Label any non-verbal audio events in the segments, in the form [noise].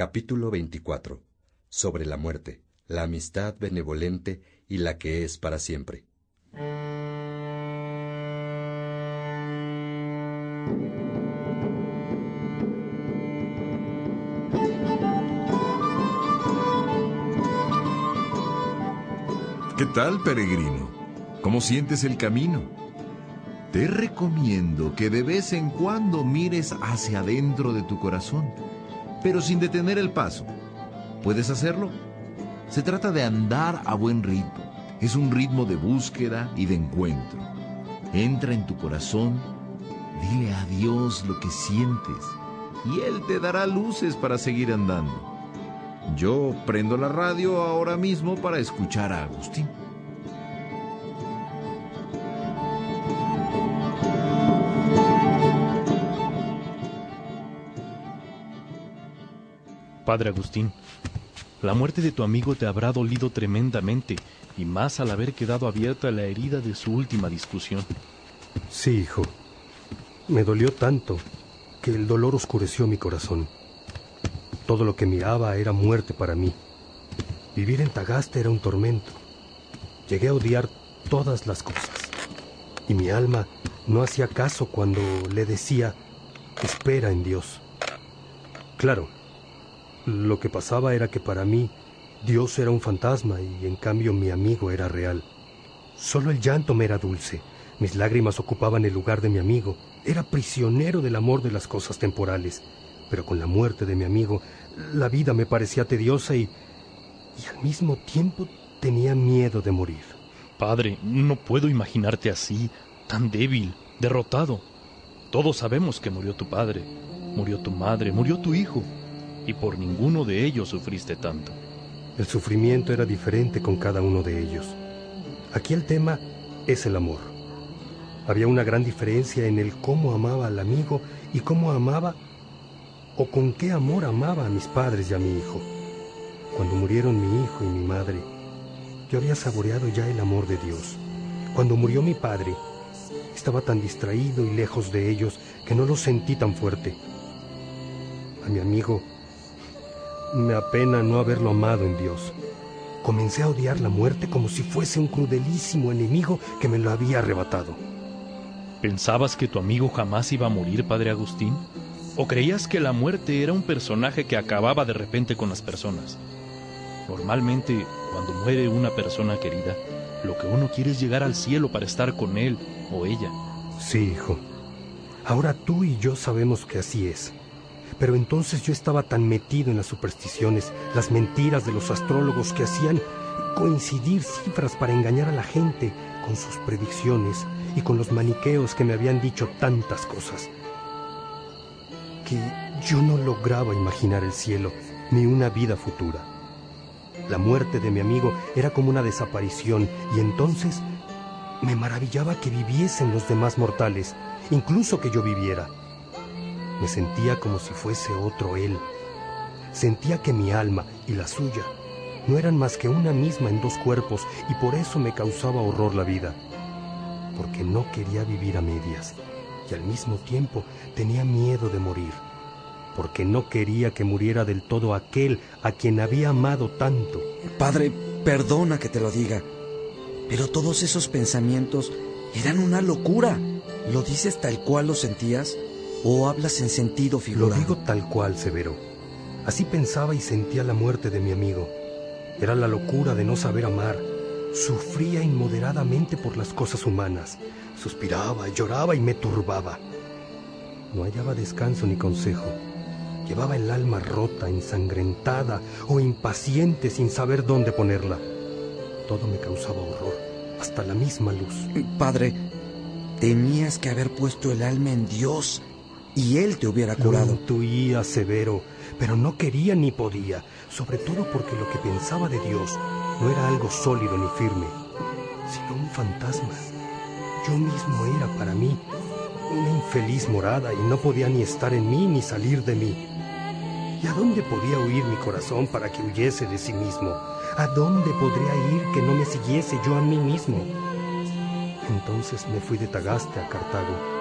Capítulo 24. Sobre la muerte, la amistad benevolente y la que es para siempre. ¿Qué tal, peregrino? ¿Cómo sientes el camino? Te recomiendo que de vez en cuando mires hacia adentro de tu corazón, pero sin detener el paso. ¿Puedes hacerlo? Se trata de andar a buen ritmo. Es un ritmo de búsqueda y de encuentro. Entra en tu corazón, dile a Dios lo que sientes y Él te dará luces para seguir andando. Yo prendo la radio ahora mismo para escuchar a Agustín. Padre Agustín, la muerte de tu amigo te habrá dolido tremendamente, y más al haber quedado abierta la herida de su última discusión. Sí, hijo. Me dolió tanto que el dolor oscureció mi corazón. Todo lo que miraba era muerte para mí. Vivir en Tagaste era un tormento. Llegué a odiar todas las cosas. Y mi alma no hacía caso cuando le decía, espera en Dios. Claro, lo que pasaba era que para mí Dios era un fantasma y en cambio mi amigo era real. Solo el llanto me era dulce. Mis lágrimas ocupaban el lugar de mi amigo. Era prisionero del amor de las cosas temporales. Pero con la muerte de mi amigo la vida me parecía tediosa y, y al mismo tiempo tenía miedo de morir. Padre, no puedo imaginarte así, tan débil, derrotado. Todos sabemos que murió tu padre, murió tu madre, murió tu hijo, y por ninguno de ellos sufriste tanto. El sufrimiento era diferente con cada uno de ellos. Aquí el tema es el amor. Había una gran diferencia en el cómo amaba al amigo y cómo amaba o con qué amor amaba a mis padres y a mi hijo. Cuando murieron mi hijo y mi madre, yo había saboreado ya el amor de Dios. Cuando murió mi padre, estaba tan distraído y lejos de ellos que no lo sentí tan fuerte. A mi amigo me apena no haberlo amado en Dios. Comencé a odiar la muerte como si fuese un crudelísimo enemigo que me lo había arrebatado. ¿Pensabas que tu amigo jamás iba a morir, Padre Agustín? ¿O creías que la muerte era un personaje que acababa de repente con las personas? Normalmente, cuando muere una persona querida, lo que uno quiere es llegar al cielo para estar con él o ella. Sí, hijo. Ahora tú y yo sabemos que así es. Pero entonces yo estaba tan metido en las supersticiones, las mentiras de los astrólogos que hacían coincidir cifras para engañar a la gente con sus predicciones y con los maniqueos que me habían dicho tantas cosas yo no lograba imaginar el cielo ni una vida futura. La muerte de mi amigo era como una desaparición y entonces me maravillaba que viviesen los demás mortales, incluso que yo viviera. Me sentía como si fuese otro él. Sentía que mi alma y la suya no eran más que una misma en dos cuerpos y por eso me causaba horror la vida. Porque no quería vivir a medias y al mismo tiempo tenía miedo de morir, porque no quería que muriera del todo aquel a quien había amado tanto. Padre, perdona que te lo diga, pero todos esos pensamientos eran una locura. ¿Lo dices tal cual lo sentías o hablas en sentido figurado? Lo digo tal cual, Severo. Así pensaba y sentía la muerte de mi amigo. Era la locura de no saber amar. Sufría inmoderadamente por las cosas humanas. Suspiraba, lloraba y me turbaba. No hallaba descanso ni consejo. Llevaba el alma rota, ensangrentada o impaciente sin saber dónde ponerla. Todo me causaba horror, hasta la misma luz. Padre, tenías que haber puesto el alma en Dios y Él te hubiera curado. Lo intuía severo, pero no quería ni podía, sobre todo porque lo que pensaba de Dios no era algo sólido ni firme, sino un fantasma. Yo mismo era para mí una infeliz morada y no podía ni estar en mí ni salir de mí. ¿Y a dónde podía huir mi corazón para que huyese de sí mismo? ¿A dónde podría ir que no me siguiese yo a mí mismo? Entonces me fui de Tagaste a Cartago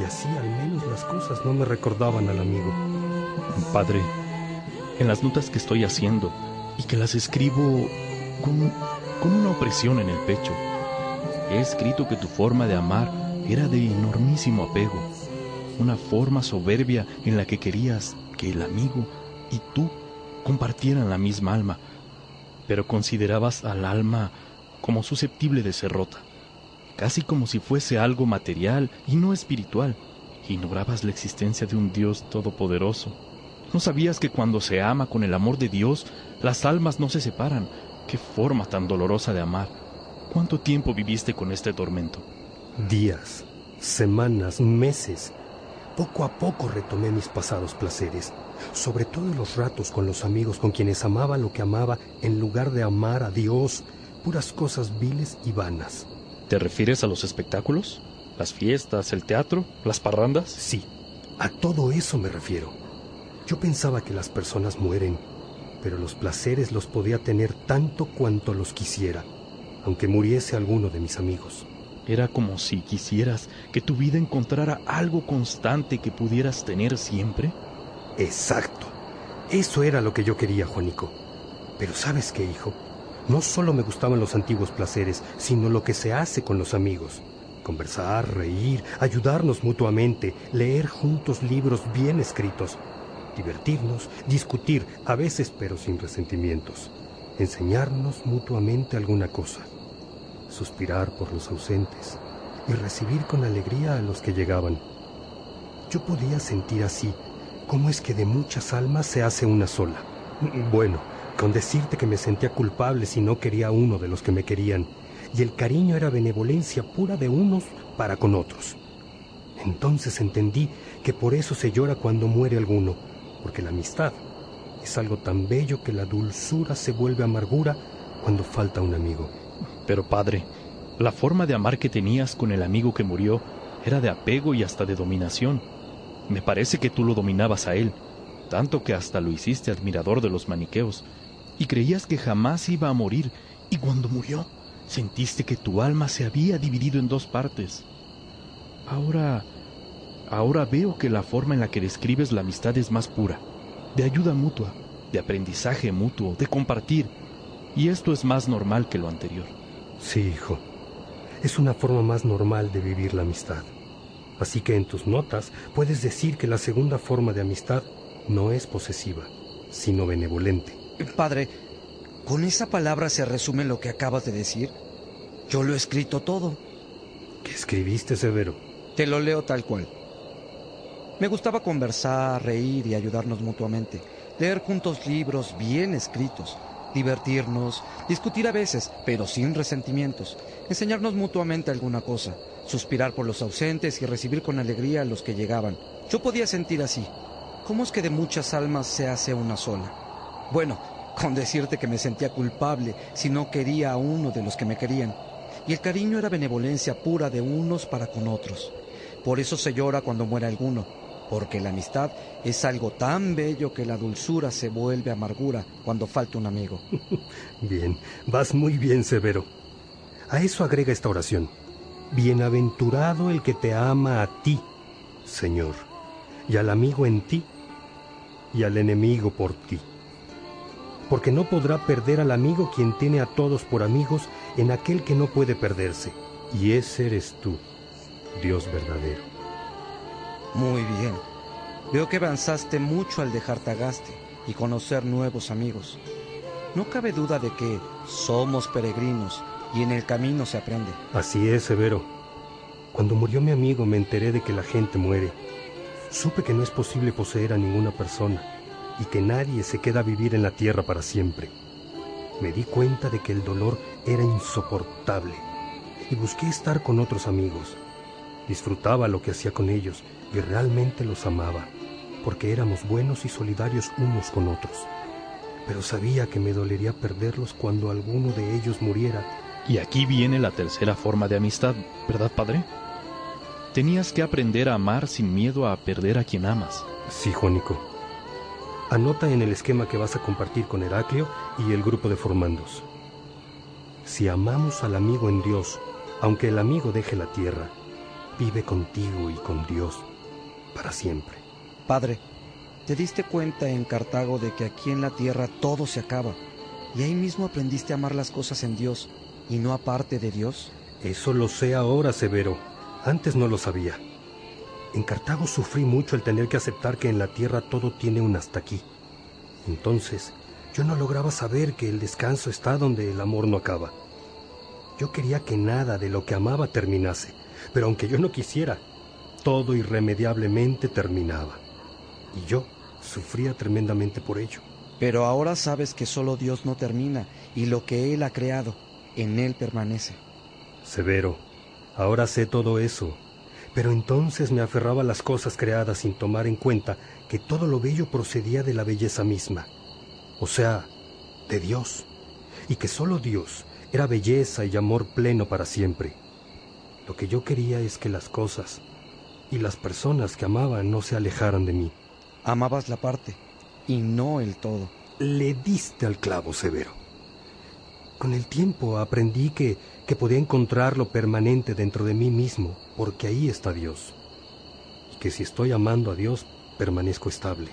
y así al menos las cosas no me recordaban al amigo. Padre, en las notas que estoy haciendo y que las escribo con, con una opresión en el pecho. He escrito que tu forma de amar era de enormísimo apego, una forma soberbia en la que querías que el amigo y tú compartieran la misma alma, pero considerabas al alma como susceptible de ser rota, casi como si fuese algo material y no espiritual. Ignorabas la existencia de un Dios todopoderoso. ¿No sabías que cuando se ama con el amor de Dios, las almas no se separan? Qué forma tan dolorosa de amar. ¿Cuánto tiempo viviste con este tormento? Días, semanas, meses. Poco a poco retomé mis pasados placeres, sobre todo los ratos con los amigos con quienes amaba lo que amaba en lugar de amar a Dios, puras cosas viles y vanas. ¿Te refieres a los espectáculos? ¿Las fiestas, el teatro, las parrandas? Sí, a todo eso me refiero. Yo pensaba que las personas mueren, pero los placeres los podía tener tanto cuanto los quisiera, aunque muriese alguno de mis amigos. Era como si quisieras que tu vida encontrara algo constante que pudieras tener siempre. Exacto. Eso era lo que yo quería, Juanico. Pero ¿sabes qué, hijo? No solo me gustaban los antiguos placeres, sino lo que se hace con los amigos. Conversar, reír, ayudarnos mutuamente, leer juntos libros bien escritos, divertirnos, discutir, a veces pero sin resentimientos, enseñarnos mutuamente alguna cosa, suspirar por los ausentes y recibir con alegría a los que llegaban. Yo podía sentir así cómo es que de muchas almas se hace una sola. Bueno, con decirte que me sentía culpable si no quería a uno de los que me querían, y el cariño era benevolencia pura de unos para con otros. Entonces entendí que por eso se llora cuando muere alguno, porque la amistad es algo tan bello que la dulzura se vuelve amargura cuando falta un amigo. Pero padre, la forma de amar que tenías con el amigo que murió era de apego y hasta de dominación. Me parece que tú lo dominabas a él, tanto que hasta lo hiciste admirador de los maniqueos, y creías que jamás iba a morir, y cuando murió, sentiste que tu alma se había dividido en dos partes. Ahora, ahora veo que la forma en la que describes la amistad es más pura, de ayuda mutua, de aprendizaje mutuo, de compartir, y esto es más normal que lo anterior. Sí, hijo, es una forma más normal de vivir la amistad. Así que en tus notas puedes decir que la segunda forma de amistad no es posesiva, sino benevolente. Padre, ¿con esa palabra se resume lo que acabas de decir? Yo lo he escrito todo. ¿Qué escribiste, Severo? Te lo leo tal cual. Me gustaba conversar, reír y ayudarnos mutuamente, leer juntos libros bien escritos, divertirnos, discutir a veces, pero sin resentimientos, enseñarnos mutuamente alguna cosa, suspirar por los ausentes y recibir con alegría a los que llegaban. Yo podía sentir así. ¿Cómo es que de muchas almas se hace una sola? Bueno, con decirte que me sentía culpable si no quería a uno de los que me querían. Y el cariño era benevolencia pura de unos para con otros. Por eso se llora cuando muere alguno, porque la amistad es algo tan bello que la dulzura se vuelve amargura cuando falta un amigo. [laughs] bien, vas muy bien, Severo. A eso agrega esta oración. Bienaventurado el que te ama a ti, Señor, y al amigo en ti, y al enemigo por ti. Porque no podrá perder al amigo quien tiene a todos por amigos en aquel que no puede perderse, y ese eres tú, Dios verdadero. Muy bien. Veo que avanzaste mucho al dejar Tagaste y conocer nuevos amigos. No cabe duda de que somos peregrinos y en el camino se aprende. Así es, Severo. Cuando murió mi amigo me enteré de que la gente muere. Supe que no es posible poseer a ninguna persona y que nadie se queda a vivir en la tierra para siempre. Me di cuenta de que el dolor era insoportable y busqué estar con otros amigos. Disfrutaba lo que hacía con ellos y realmente los amaba, porque éramos buenos y solidarios unos con otros. Pero sabía que me dolería perderlos cuando alguno de ellos muriera y aquí viene la tercera forma de amistad, ¿verdad, padre? Tenías que aprender a amar sin miedo a perder a quien amas. Sí, Juanico. Anota en el esquema que vas a compartir con Heraclio y el grupo de formandos. Si amamos al amigo en Dios, aunque el amigo deje la tierra, vive contigo y con Dios para siempre. Padre, te diste cuenta en Cartago de que aquí en la tierra todo se acaba. Y ahí mismo aprendiste a amar las cosas en Dios y no aparte de Dios. Eso lo sé ahora, Severo. Antes no lo sabía. En Cartago sufrí mucho el tener que aceptar que en la tierra todo tiene un hasta aquí. Entonces, yo no lograba saber que el descanso está donde el amor no acaba. Yo quería que nada de lo que amaba terminase, pero aunque yo no quisiera, todo irremediablemente terminaba. Y yo sufría tremendamente por ello. Pero ahora sabes que solo Dios no termina y lo que Él ha creado, en Él permanece. Severo, ahora sé todo eso, pero entonces me aferraba a las cosas creadas sin tomar en cuenta que todo lo bello procedía de la belleza misma, o sea, de Dios, y que solo Dios era belleza y amor pleno para siempre. Lo que yo quería es que las cosas y las personas que amaba no se alejaran de mí. Amabas la parte y no el todo. Le diste al clavo severo. Con el tiempo aprendí que, que podía encontrar lo permanente dentro de mí mismo, porque ahí está Dios. Y que si estoy amando a Dios, permanezco estable.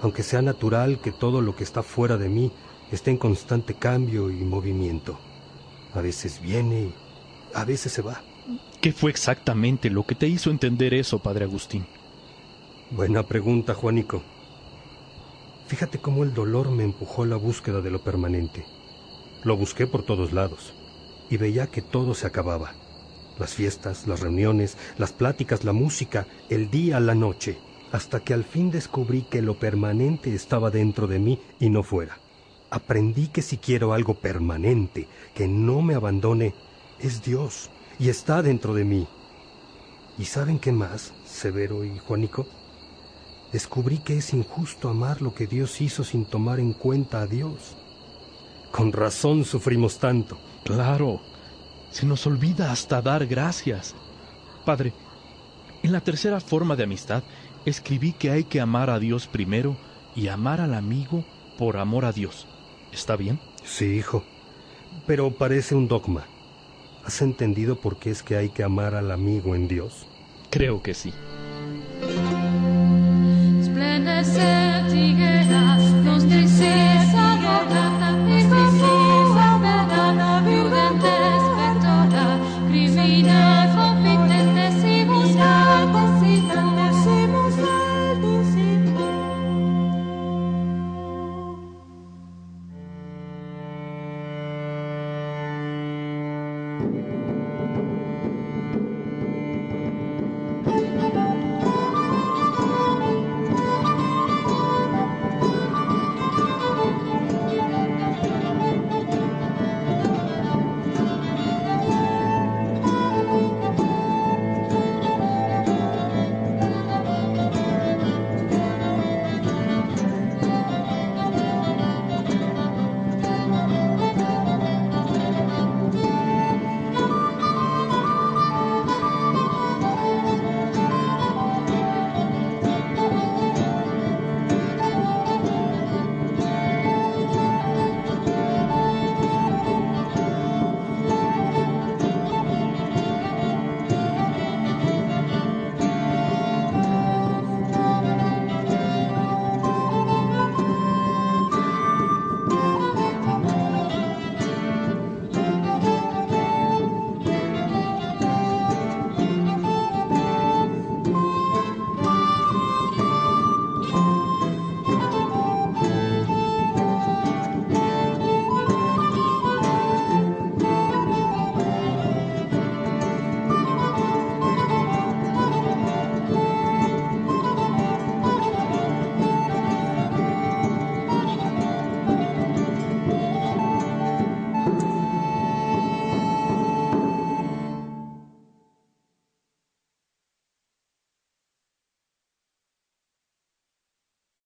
Aunque sea natural que todo lo que está fuera de mí esté en constante cambio y movimiento. A veces viene y a veces se va. ¿Qué fue exactamente lo que te hizo entender eso, padre Agustín? Buena pregunta, Juanico. Fíjate cómo el dolor me empujó a la búsqueda de lo permanente. Lo busqué por todos lados y veía que todo se acababa. Las fiestas, las reuniones, las pláticas, la música, el día, la noche, hasta que al fin descubrí que lo permanente estaba dentro de mí y no fuera. Aprendí que si quiero algo permanente, que no me abandone, es Dios y está dentro de mí. ¿Y saben qué más, Severo y Juanico? Descubrí que es injusto amar lo que Dios hizo sin tomar en cuenta a Dios. Con razón sufrimos tanto. Claro, se nos olvida hasta dar gracias. Padre, en la tercera forma de amistad escribí que hay que amar a Dios primero y amar al amigo por amor a Dios. ¿Está bien? Sí, hijo. Pero parece un dogma. ¿Has entendido por qué es que hay que amar al amigo en Dios? Creo que sí.